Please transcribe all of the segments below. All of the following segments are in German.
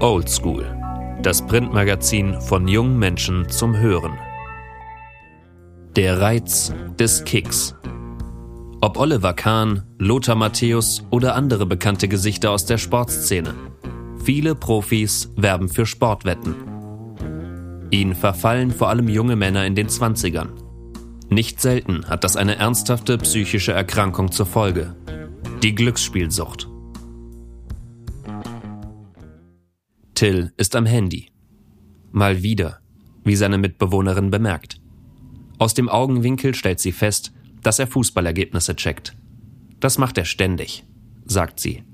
Old School, das Printmagazin von jungen Menschen zum Hören. Der Reiz des Kicks. Ob Oliver Kahn, Lothar Matthäus oder andere bekannte Gesichter aus der Sportszene. Viele Profis werben für Sportwetten. Ihnen verfallen vor allem junge Männer in den 20ern. Nicht selten hat das eine ernsthafte psychische Erkrankung zur Folge. Die Glücksspielsucht. Till ist am Handy. Mal wieder, wie seine Mitbewohnerin bemerkt. Aus dem Augenwinkel stellt sie fest, dass er Fußballergebnisse checkt. Das macht er ständig, sagt sie.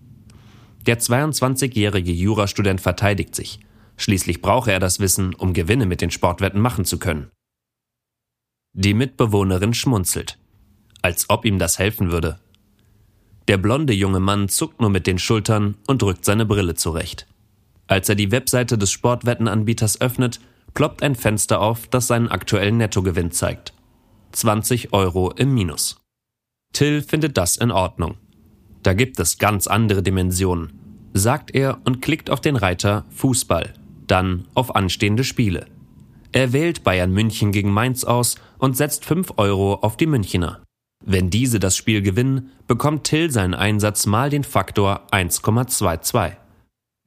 Der 22-jährige Jurastudent verteidigt sich. Schließlich brauche er das Wissen, um Gewinne mit den Sportwetten machen zu können. Die Mitbewohnerin schmunzelt, als ob ihm das helfen würde. Der blonde junge Mann zuckt nur mit den Schultern und drückt seine Brille zurecht. Als er die Webseite des Sportwettenanbieters öffnet, ploppt ein Fenster auf, das seinen aktuellen Nettogewinn zeigt. 20 Euro im Minus. Till findet das in Ordnung. Da gibt es ganz andere Dimensionen, sagt er und klickt auf den Reiter Fußball, dann auf anstehende Spiele. Er wählt Bayern München gegen Mainz aus und setzt 5 Euro auf die Münchner. Wenn diese das Spiel gewinnen, bekommt Till seinen Einsatz mal den Faktor 1,22.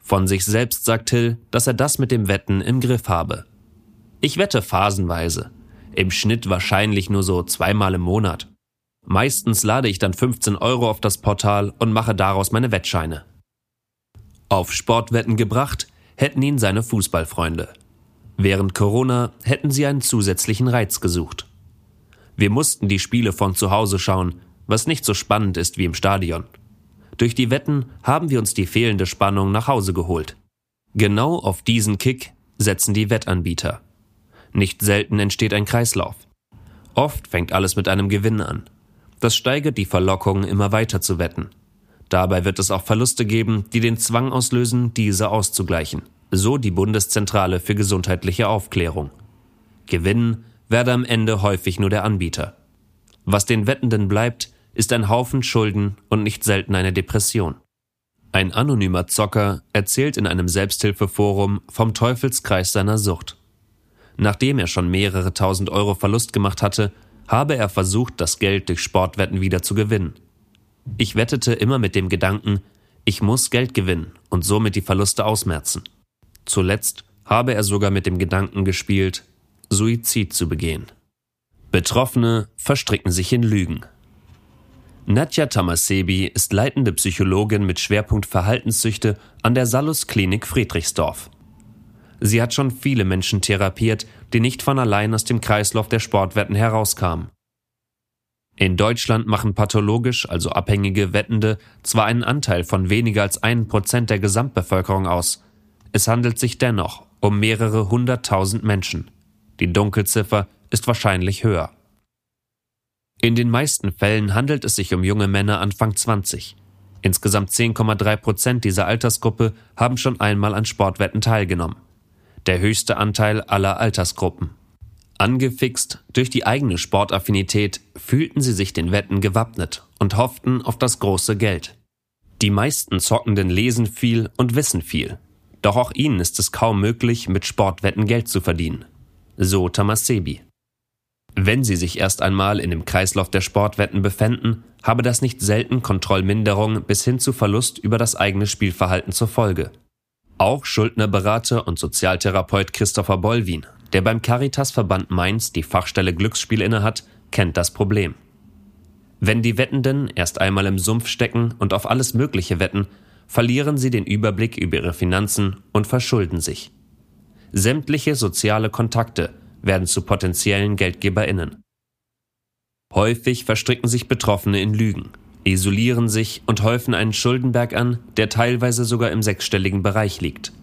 Von sich selbst sagt Till, dass er das mit dem Wetten im Griff habe. Ich wette phasenweise. Im Schnitt wahrscheinlich nur so zweimal im Monat. Meistens lade ich dann 15 Euro auf das Portal und mache daraus meine Wettscheine. Auf Sportwetten gebracht hätten ihn seine Fußballfreunde. Während Corona hätten sie einen zusätzlichen Reiz gesucht. Wir mussten die Spiele von zu Hause schauen, was nicht so spannend ist wie im Stadion. Durch die Wetten haben wir uns die fehlende Spannung nach Hause geholt. Genau auf diesen Kick setzen die Wettanbieter. Nicht selten entsteht ein Kreislauf. Oft fängt alles mit einem Gewinn an. Das steigert die Verlockung, immer weiter zu wetten. Dabei wird es auch Verluste geben, die den Zwang auslösen, diese auszugleichen. So die Bundeszentrale für gesundheitliche Aufklärung. Gewinnen werde am Ende häufig nur der Anbieter. Was den Wettenden bleibt, ist ein Haufen Schulden und nicht selten eine Depression. Ein anonymer Zocker erzählt in einem Selbsthilfeforum vom Teufelskreis seiner Sucht. Nachdem er schon mehrere tausend Euro Verlust gemacht hatte, habe er versucht, das Geld durch Sportwetten wieder zu gewinnen. Ich wettete immer mit dem Gedanken, ich muss Geld gewinnen und somit die Verluste ausmerzen. Zuletzt habe er sogar mit dem Gedanken gespielt, Suizid zu begehen. Betroffene verstricken sich in Lügen. Nadja Tamasebi ist leitende Psychologin mit Schwerpunkt Verhaltenssüchte an der Salus Klinik Friedrichsdorf. Sie hat schon viele Menschen therapiert, die nicht von allein aus dem Kreislauf der Sportwetten herauskamen. In Deutschland machen pathologisch, also abhängige Wettende, zwar einen Anteil von weniger als einem Prozent der Gesamtbevölkerung aus. Es handelt sich dennoch um mehrere hunderttausend Menschen. Die Dunkelziffer ist wahrscheinlich höher. In den meisten Fällen handelt es sich um junge Männer Anfang 20. Insgesamt 10,3 Prozent dieser Altersgruppe haben schon einmal an Sportwetten teilgenommen. Der höchste Anteil aller Altersgruppen. Angefixt durch die eigene Sportaffinität fühlten sie sich den Wetten gewappnet und hofften auf das große Geld. Die meisten Zockenden lesen viel und wissen viel. Doch auch ihnen ist es kaum möglich, mit Sportwetten Geld zu verdienen. So Tamasebi. Wenn sie sich erst einmal in dem Kreislauf der Sportwetten befänden, habe das nicht selten Kontrollminderung bis hin zu Verlust über das eigene Spielverhalten zur Folge. Auch Schuldnerberater und Sozialtherapeut Christopher Bollwin, der beim Caritas-Verband Mainz die Fachstelle Glücksspiel innehat, kennt das Problem. Wenn die Wettenden erst einmal im Sumpf stecken und auf alles Mögliche wetten, verlieren sie den Überblick über ihre Finanzen und verschulden sich. Sämtliche soziale Kontakte werden zu potenziellen GeldgeberInnen. Häufig verstricken sich Betroffene in Lügen, isolieren sich und häufen einen Schuldenberg an, der teilweise sogar im sechsstelligen Bereich liegt.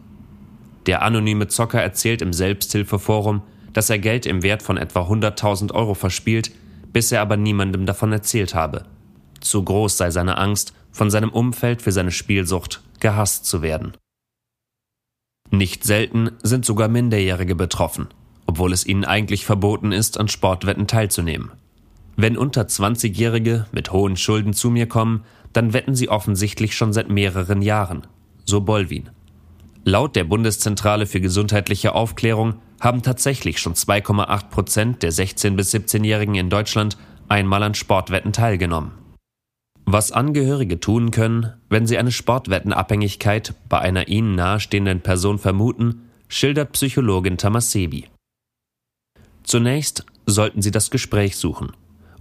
Der anonyme Zocker erzählt im Selbsthilfeforum, dass er Geld im Wert von etwa 100.000 Euro verspielt, bis er aber niemandem davon erzählt habe. Zu groß sei seine Angst, von seinem Umfeld für seine Spielsucht gehasst zu werden. Nicht selten sind sogar Minderjährige betroffen obwohl es ihnen eigentlich verboten ist, an Sportwetten teilzunehmen. Wenn unter 20-Jährige mit hohen Schulden zu mir kommen, dann wetten sie offensichtlich schon seit mehreren Jahren, so Bolwin. Laut der Bundeszentrale für gesundheitliche Aufklärung haben tatsächlich schon 2,8 Prozent der 16- bis 17-Jährigen in Deutschland einmal an Sportwetten teilgenommen. Was Angehörige tun können, wenn sie eine Sportwettenabhängigkeit bei einer ihnen nahestehenden Person vermuten, schildert Psychologin Tamasebi. Zunächst sollten sie das Gespräch suchen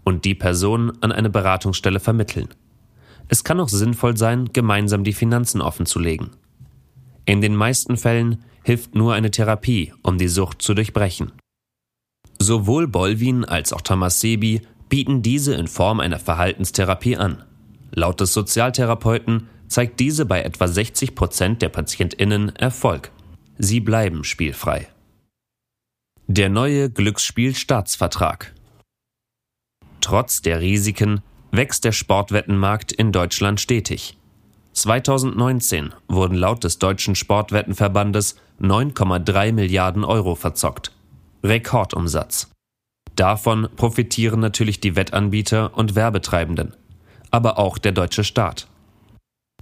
und die Person an eine Beratungsstelle vermitteln. Es kann auch sinnvoll sein, gemeinsam die Finanzen offenzulegen. In den meisten Fällen hilft nur eine Therapie, um die Sucht zu durchbrechen. Sowohl Bolvin als auch Tamasebi bieten diese in Form einer Verhaltenstherapie an. Laut des Sozialtherapeuten zeigt diese bei etwa 60 Prozent der PatientInnen Erfolg. Sie bleiben spielfrei. Der neue Glücksspielstaatsvertrag. Trotz der Risiken wächst der Sportwettenmarkt in Deutschland stetig. 2019 wurden laut des Deutschen Sportwettenverbandes 9,3 Milliarden Euro verzockt. Rekordumsatz. Davon profitieren natürlich die Wettanbieter und Werbetreibenden, aber auch der deutsche Staat.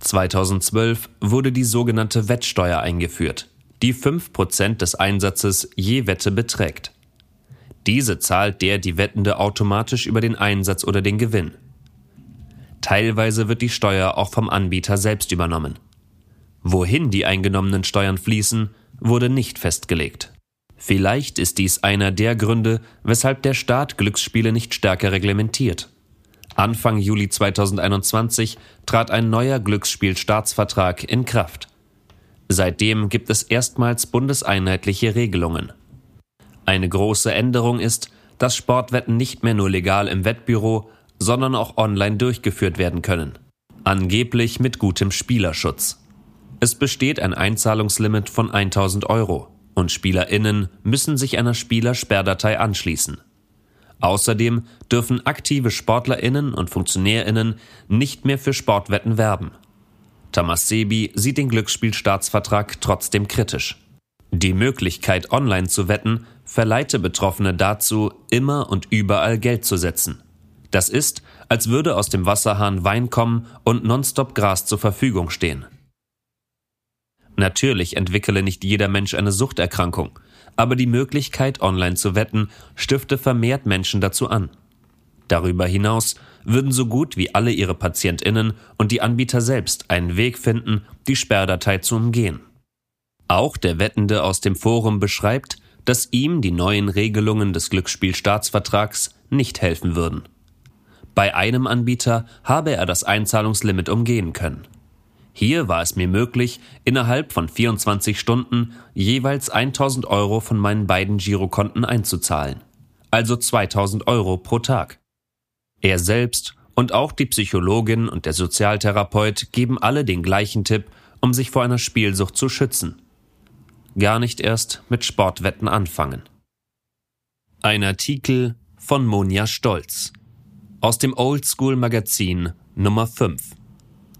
2012 wurde die sogenannte Wettsteuer eingeführt, die 5% des Einsatzes je Wette beträgt. Diese zahlt der die Wettende automatisch über den Einsatz oder den Gewinn. Teilweise wird die Steuer auch vom Anbieter selbst übernommen. Wohin die eingenommenen Steuern fließen, wurde nicht festgelegt. Vielleicht ist dies einer der Gründe, weshalb der Staat Glücksspiele nicht stärker reglementiert. Anfang Juli 2021 trat ein neuer Glücksspielstaatsvertrag in Kraft. Seitdem gibt es erstmals bundeseinheitliche Regelungen. Eine große Änderung ist, dass Sportwetten nicht mehr nur legal im Wettbüro, sondern auch online durchgeführt werden können. Angeblich mit gutem Spielerschutz. Es besteht ein Einzahlungslimit von 1000 Euro und SpielerInnen müssen sich einer Spielersperrdatei anschließen. Außerdem dürfen aktive SportlerInnen und FunktionärInnen nicht mehr für Sportwetten werben. Tamas Sebi sieht den Glücksspielstaatsvertrag trotzdem kritisch. Die Möglichkeit, online zu wetten, verleite Betroffene dazu, immer und überall Geld zu setzen. Das ist, als würde aus dem Wasserhahn Wein kommen und nonstop Gras zur Verfügung stehen. Natürlich entwickele nicht jeder Mensch eine Suchterkrankung, aber die Möglichkeit, online zu wetten, stifte vermehrt Menschen dazu an. Darüber hinaus würden so gut wie alle ihre Patientinnen und die Anbieter selbst einen Weg finden, die Sperrdatei zu umgehen. Auch der Wettende aus dem Forum beschreibt, dass ihm die neuen Regelungen des Glücksspielstaatsvertrags nicht helfen würden. Bei einem Anbieter habe er das Einzahlungslimit umgehen können. Hier war es mir möglich, innerhalb von 24 Stunden jeweils 1000 Euro von meinen beiden Girokonten einzuzahlen. Also 2000 Euro pro Tag. Er selbst und auch die Psychologin und der Sozialtherapeut geben alle den gleichen Tipp, um sich vor einer Spielsucht zu schützen. Gar nicht erst mit Sportwetten anfangen. Ein Artikel von Monja Stolz aus dem Oldschool Magazin Nummer 5.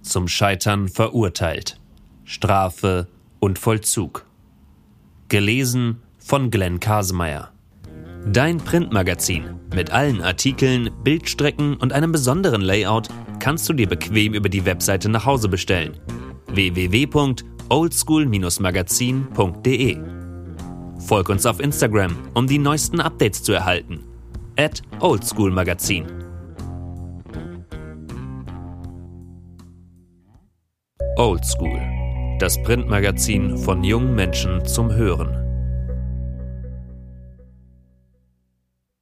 Zum Scheitern verurteilt. Strafe und Vollzug. Gelesen von Glenn Kasemeyer. Dein Printmagazin mit allen Artikeln, Bildstrecken und einem besonderen Layout kannst du dir bequem über die Webseite nach Hause bestellen. www.oldschool-magazin.de Folg uns auf Instagram, um die neuesten Updates zu erhalten. At Oldschool-Magazin. Oldschool, das Printmagazin von jungen Menschen zum Hören.